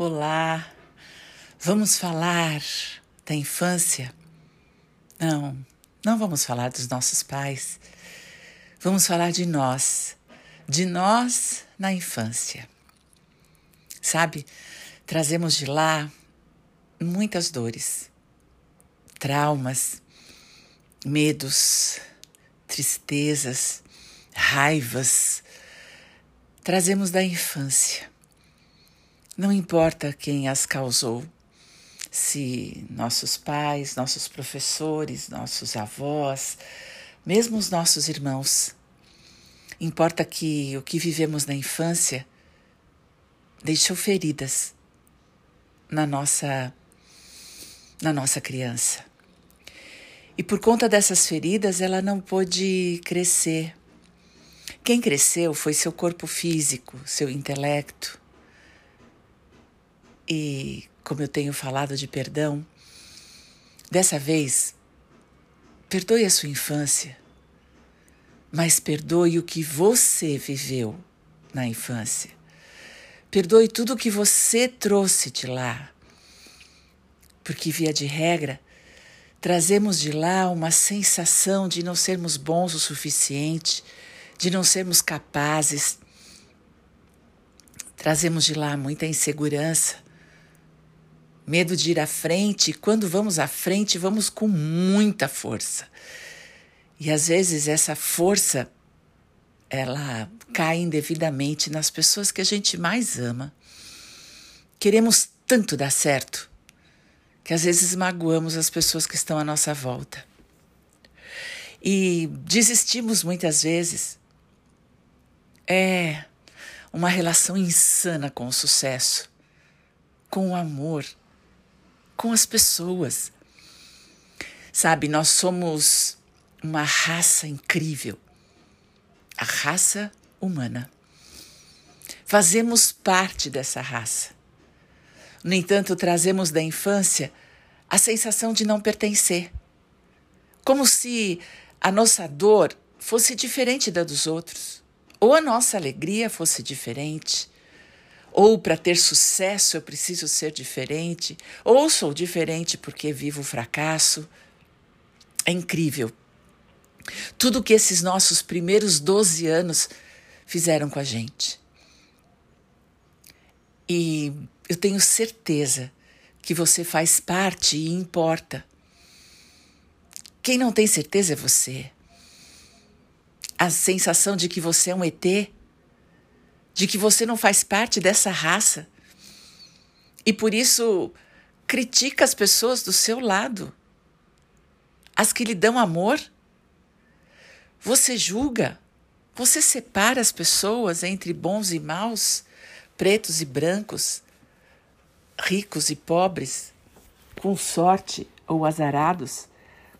Olá, vamos falar da infância? Não, não vamos falar dos nossos pais. Vamos falar de nós, de nós na infância. Sabe, trazemos de lá muitas dores, traumas, medos, tristezas, raivas. Trazemos da infância não importa quem as causou, se nossos pais, nossos professores, nossos avós, mesmo os nossos irmãos. Importa que o que vivemos na infância deixou feridas na nossa na nossa criança. E por conta dessas feridas, ela não pôde crescer. Quem cresceu foi seu corpo físico, seu intelecto, e como eu tenho falado de perdão, dessa vez, perdoe a sua infância, mas perdoe o que você viveu na infância. Perdoe tudo o que você trouxe de lá. Porque, via de regra, trazemos de lá uma sensação de não sermos bons o suficiente, de não sermos capazes. Trazemos de lá muita insegurança, medo de ir à frente, e quando vamos à frente, vamos com muita força. E às vezes essa força ela cai indevidamente nas pessoas que a gente mais ama. Queremos tanto dar certo que às vezes magoamos as pessoas que estão à nossa volta. E desistimos muitas vezes. É uma relação insana com o sucesso, com o amor, com as pessoas. Sabe, nós somos uma raça incrível a raça humana. Fazemos parte dessa raça. No entanto, trazemos da infância a sensação de não pertencer. Como se a nossa dor fosse diferente da dos outros, ou a nossa alegria fosse diferente, ou para ter sucesso eu preciso ser diferente, ou sou diferente porque vivo o fracasso. É incrível. Tudo que esses nossos primeiros 12 anos fizeram com a gente. E eu tenho certeza que você faz parte e importa. Quem não tem certeza é você. A sensação de que você é um ET de que você não faz parte dessa raça. E por isso critica as pessoas do seu lado, as que lhe dão amor. Você julga, você separa as pessoas entre bons e maus, pretos e brancos, ricos e pobres, com sorte ou azarados,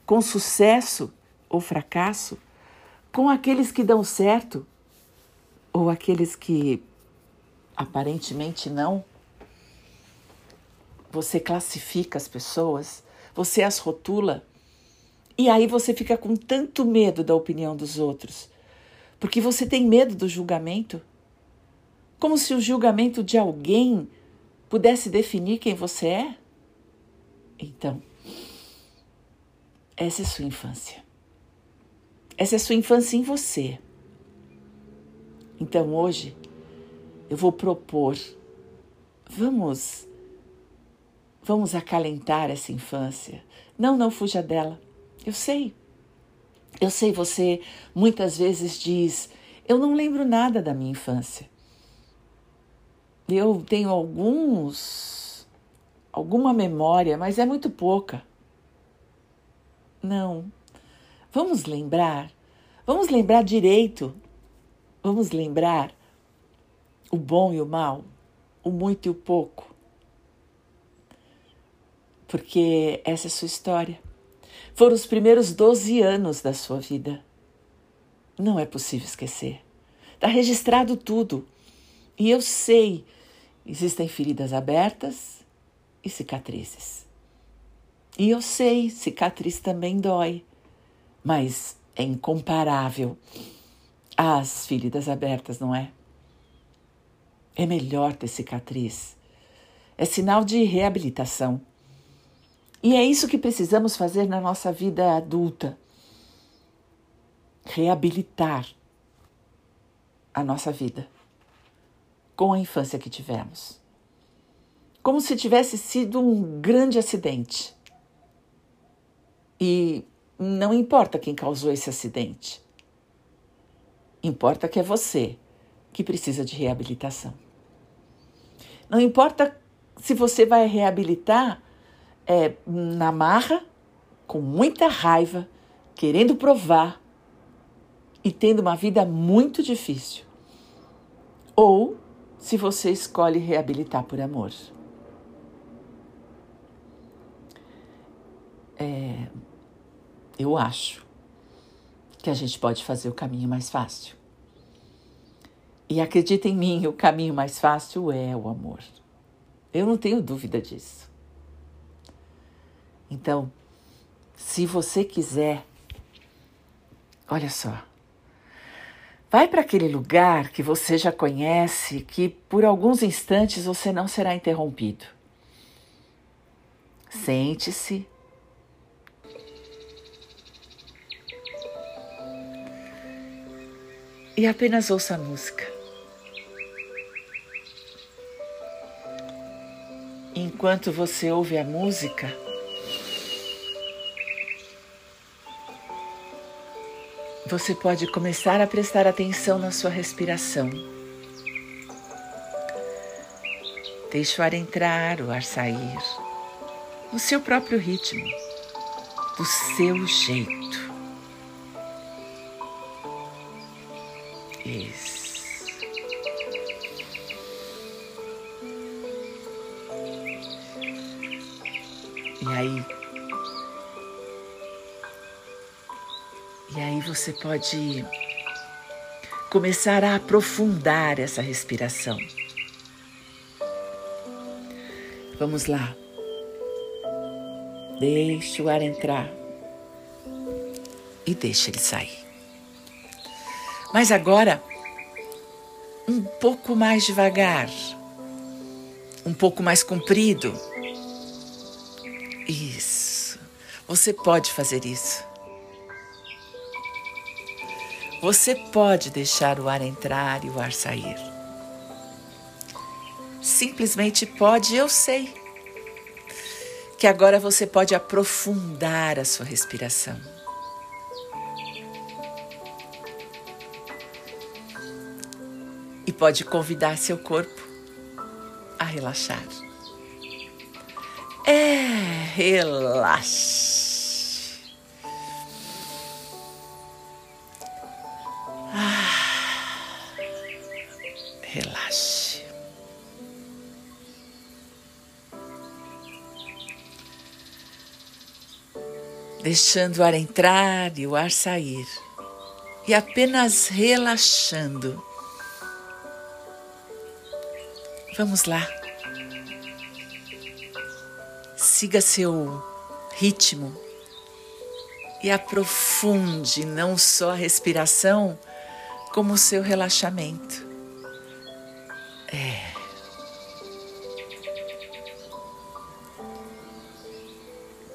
com sucesso ou fracasso, com aqueles que dão certo ou aqueles que aparentemente não, você classifica as pessoas, você as rotula, e aí você fica com tanto medo da opinião dos outros, porque você tem medo do julgamento, como se o julgamento de alguém pudesse definir quem você é. Então, essa é sua infância. Essa é sua infância em você. Então hoje eu vou propor, vamos, vamos acalentar essa infância. Não, não fuja dela. Eu sei, eu sei, você muitas vezes diz: eu não lembro nada da minha infância. Eu tenho alguns, alguma memória, mas é muito pouca. Não. Vamos lembrar, vamos lembrar direito Vamos lembrar o bom e o mal, o muito e o pouco. Porque essa é a sua história. Foram os primeiros 12 anos da sua vida. Não é possível esquecer. Está registrado tudo. E eu sei, existem feridas abertas e cicatrizes. E eu sei, cicatriz também dói, mas é incomparável as feridas abertas, não é? É melhor ter cicatriz. é sinal de reabilitação. E é isso que precisamos fazer na nossa vida adulta: reabilitar a nossa vida com a infância que tivemos. Como se tivesse sido um grande acidente. E não importa quem causou esse acidente. Importa que é você que precisa de reabilitação. Não importa se você vai reabilitar é, na marra, com muita raiva, querendo provar e tendo uma vida muito difícil. Ou se você escolhe reabilitar por amor. É, eu acho que a gente pode fazer o caminho mais fácil. E acredita em mim, o caminho mais fácil é o amor. Eu não tenho dúvida disso. Então, se você quiser, olha só, vai para aquele lugar que você já conhece, que por alguns instantes você não será interrompido. Sente-se e apenas ouça a música. Enquanto você ouve a música, você pode começar a prestar atenção na sua respiração. Deixe o ar entrar, o ar sair, no seu próprio ritmo, do seu jeito. Isso. E aí, e aí você pode começar a aprofundar essa respiração. Vamos lá. Deixe o ar entrar e deixe ele sair. Mas agora, um pouco mais devagar, um pouco mais comprido. Isso. Você pode fazer isso. Você pode deixar o ar entrar e o ar sair. Simplesmente pode, eu sei. Que agora você pode aprofundar a sua respiração. Pode convidar seu corpo a relaxar. É, relaxe. Ah, relaxe. Deixando o ar entrar e o ar sair, e apenas relaxando Vamos lá. Siga seu ritmo e aprofunde não só a respiração, como o seu relaxamento. É.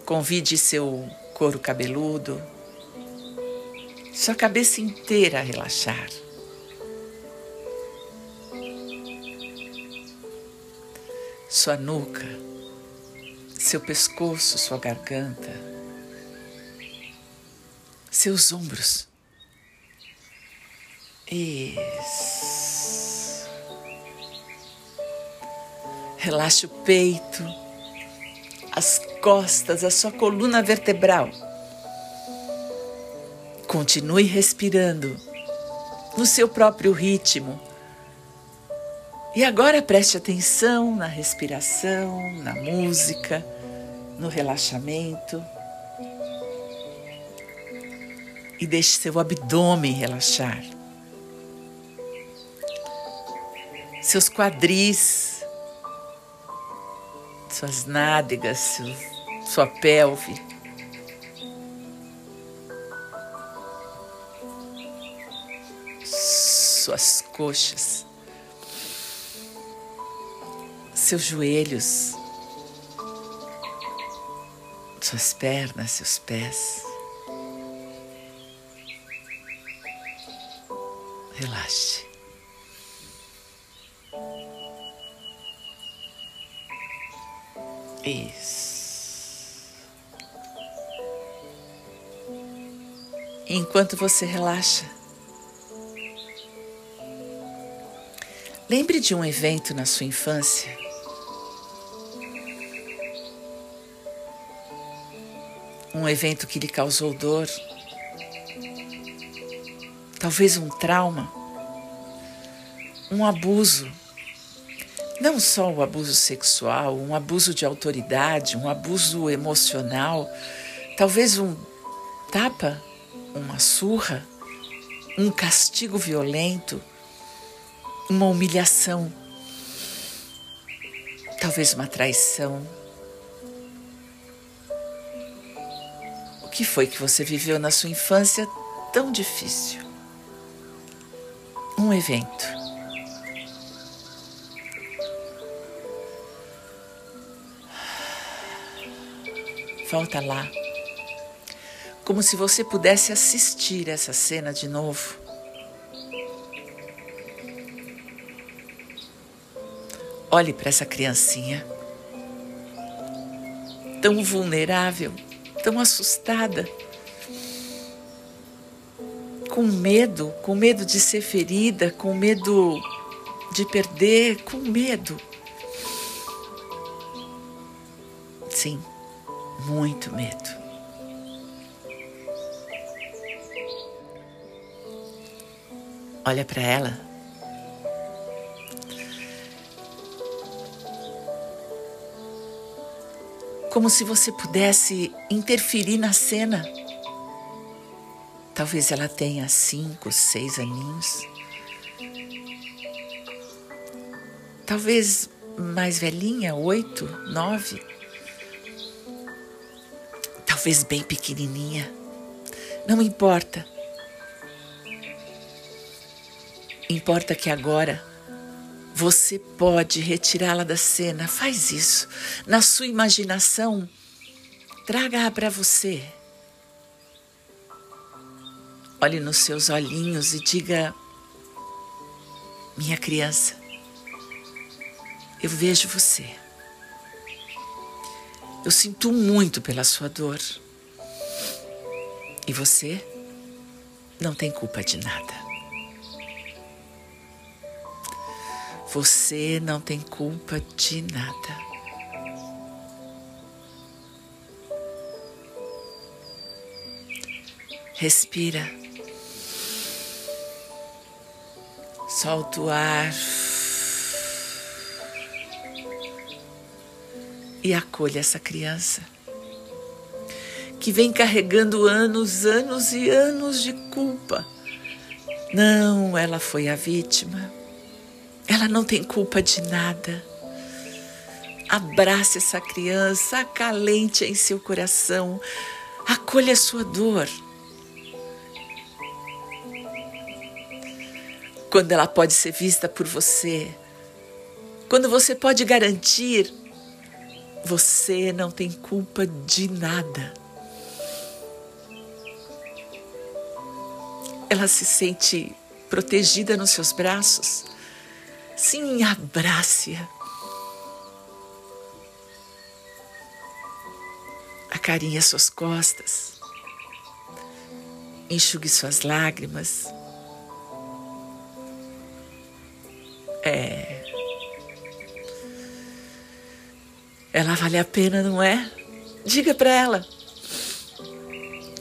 Convide seu couro cabeludo, sua cabeça inteira a relaxar. Sua nuca, seu pescoço, sua garganta, seus ombros. Isso. Relaxe o peito, as costas, a sua coluna vertebral. Continue respirando no seu próprio ritmo e agora preste atenção na respiração, na música, no relaxamento. E deixe seu abdômen relaxar. Seus quadris, suas nádegas, seu, sua pelve. Suas coxas seus joelhos, suas pernas, seus pés. Relaxe. Isso. Enquanto você relaxa, lembre de um evento na sua infância um evento que lhe causou dor, talvez um trauma, um abuso. Não só o abuso sexual, um abuso de autoridade, um abuso emocional, talvez um tapa, uma surra, um castigo violento, uma humilhação, talvez uma traição que foi que você viveu na sua infância tão difícil? Um evento. Volta lá. Como se você pudesse assistir essa cena de novo. Olhe para essa criancinha, tão vulnerável tão assustada, com medo, com medo de ser ferida, com medo de perder, com medo. Sim, muito medo. Olha para ela como se você pudesse interferir na cena. Talvez ela tenha cinco, seis aninhos. Talvez mais velhinha, oito, nove. Talvez bem pequenininha. Não importa. Importa que agora você pode retirá-la da cena. Faz isso. Na sua imaginação, traga-a para você. Olhe nos seus olhinhos e diga: Minha criança, eu vejo você. Eu sinto muito pela sua dor. E você não tem culpa de nada. Você não tem culpa de nada. Respira. Solta o ar. E acolha essa criança que vem carregando anos, anos e anos de culpa. Não, ela foi a vítima. Ela não tem culpa de nada. Abrace essa criança, acalente em seu coração, acolha a sua dor. Quando ela pode ser vista por você, quando você pode garantir, você não tem culpa de nada. Ela se sente protegida nos seus braços Sim, abrace-a. Acarinhe as suas costas. Enxugue suas lágrimas. É. Ela vale a pena, não é? Diga para ela.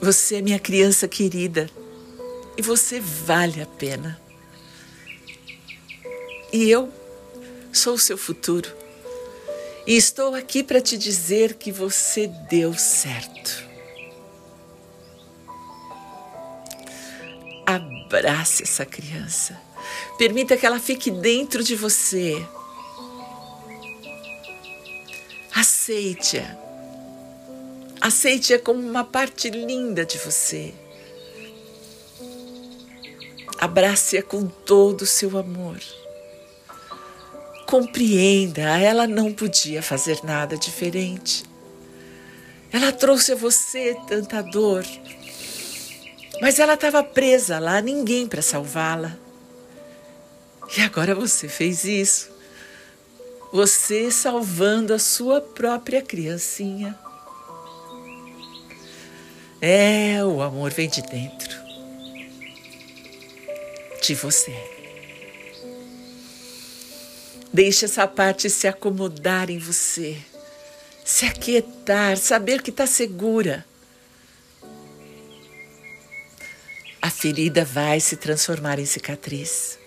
Você é minha criança querida e você vale a pena. E eu sou o seu futuro. E estou aqui para te dizer que você deu certo. Abrace essa criança. Permita que ela fique dentro de você. Aceite-a. Aceite-a como uma parte linda de você. Abrace-a com todo o seu amor compreenda, ela não podia fazer nada diferente. Ela trouxe a você tanta dor, mas ela estava presa lá, ninguém para salvá-la. E agora você fez isso. Você salvando a sua própria criancinha. É, o amor vem de dentro de você. Deixe essa parte se acomodar em você, se aquietar, saber que está segura. A ferida vai se transformar em cicatriz.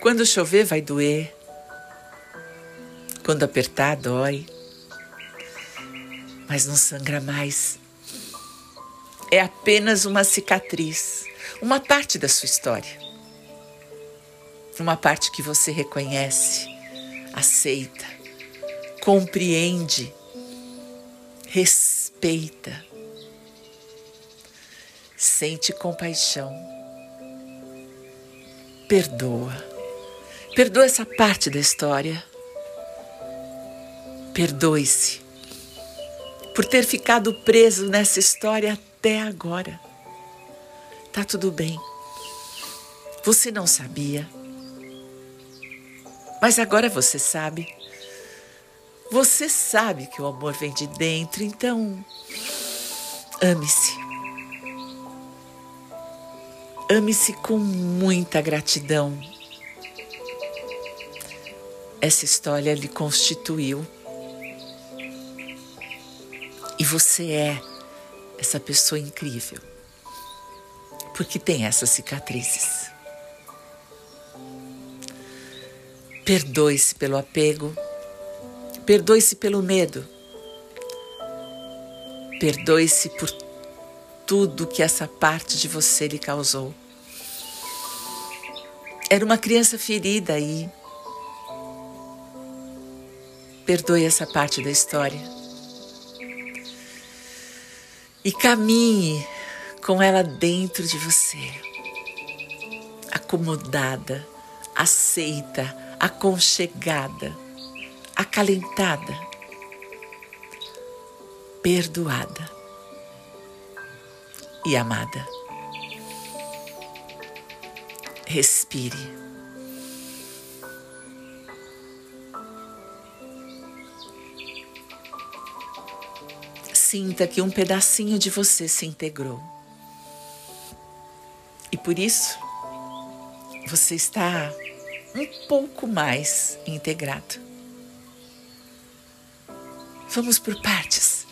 Quando chover, vai doer. Quando apertar, dói. Mas não sangra mais. É apenas uma cicatriz, uma parte da sua história. Uma parte que você reconhece, aceita, compreende, respeita, sente compaixão, perdoa. Perdoa essa parte da história. Perdoe-se por ter ficado preso nessa história até agora. Tá tudo bem. Você não sabia. Mas agora você sabe. Você sabe que o amor vem de dentro, então ame-se. Ame-se com muita gratidão essa história lhe constituiu. E você é essa pessoa incrível, porque tem essas cicatrizes. Perdoe-se pelo apego, perdoe-se pelo medo, perdoe-se por tudo que essa parte de você lhe causou. Era uma criança ferida aí Perdoe essa parte da história. E caminhe com ela dentro de você, acomodada, aceita, aconchegada, acalentada, perdoada e amada. Respire. sinta que um pedacinho de você se integrou. E por isso, você está um pouco mais integrado. Vamos por partes.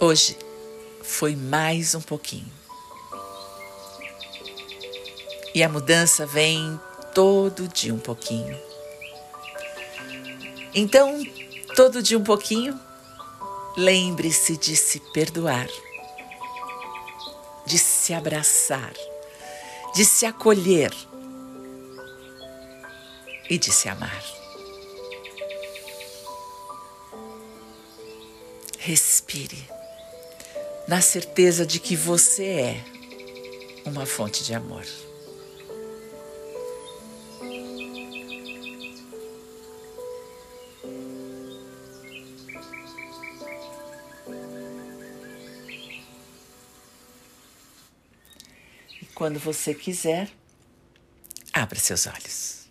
Hoje foi mais um pouquinho. E a mudança vem todo dia um pouquinho. Então, todo dia um pouquinho, Lembre-se de se perdoar, de se abraçar, de se acolher e de se amar. Respire, na certeza de que você é uma fonte de amor. Quando você quiser, abra seus olhos.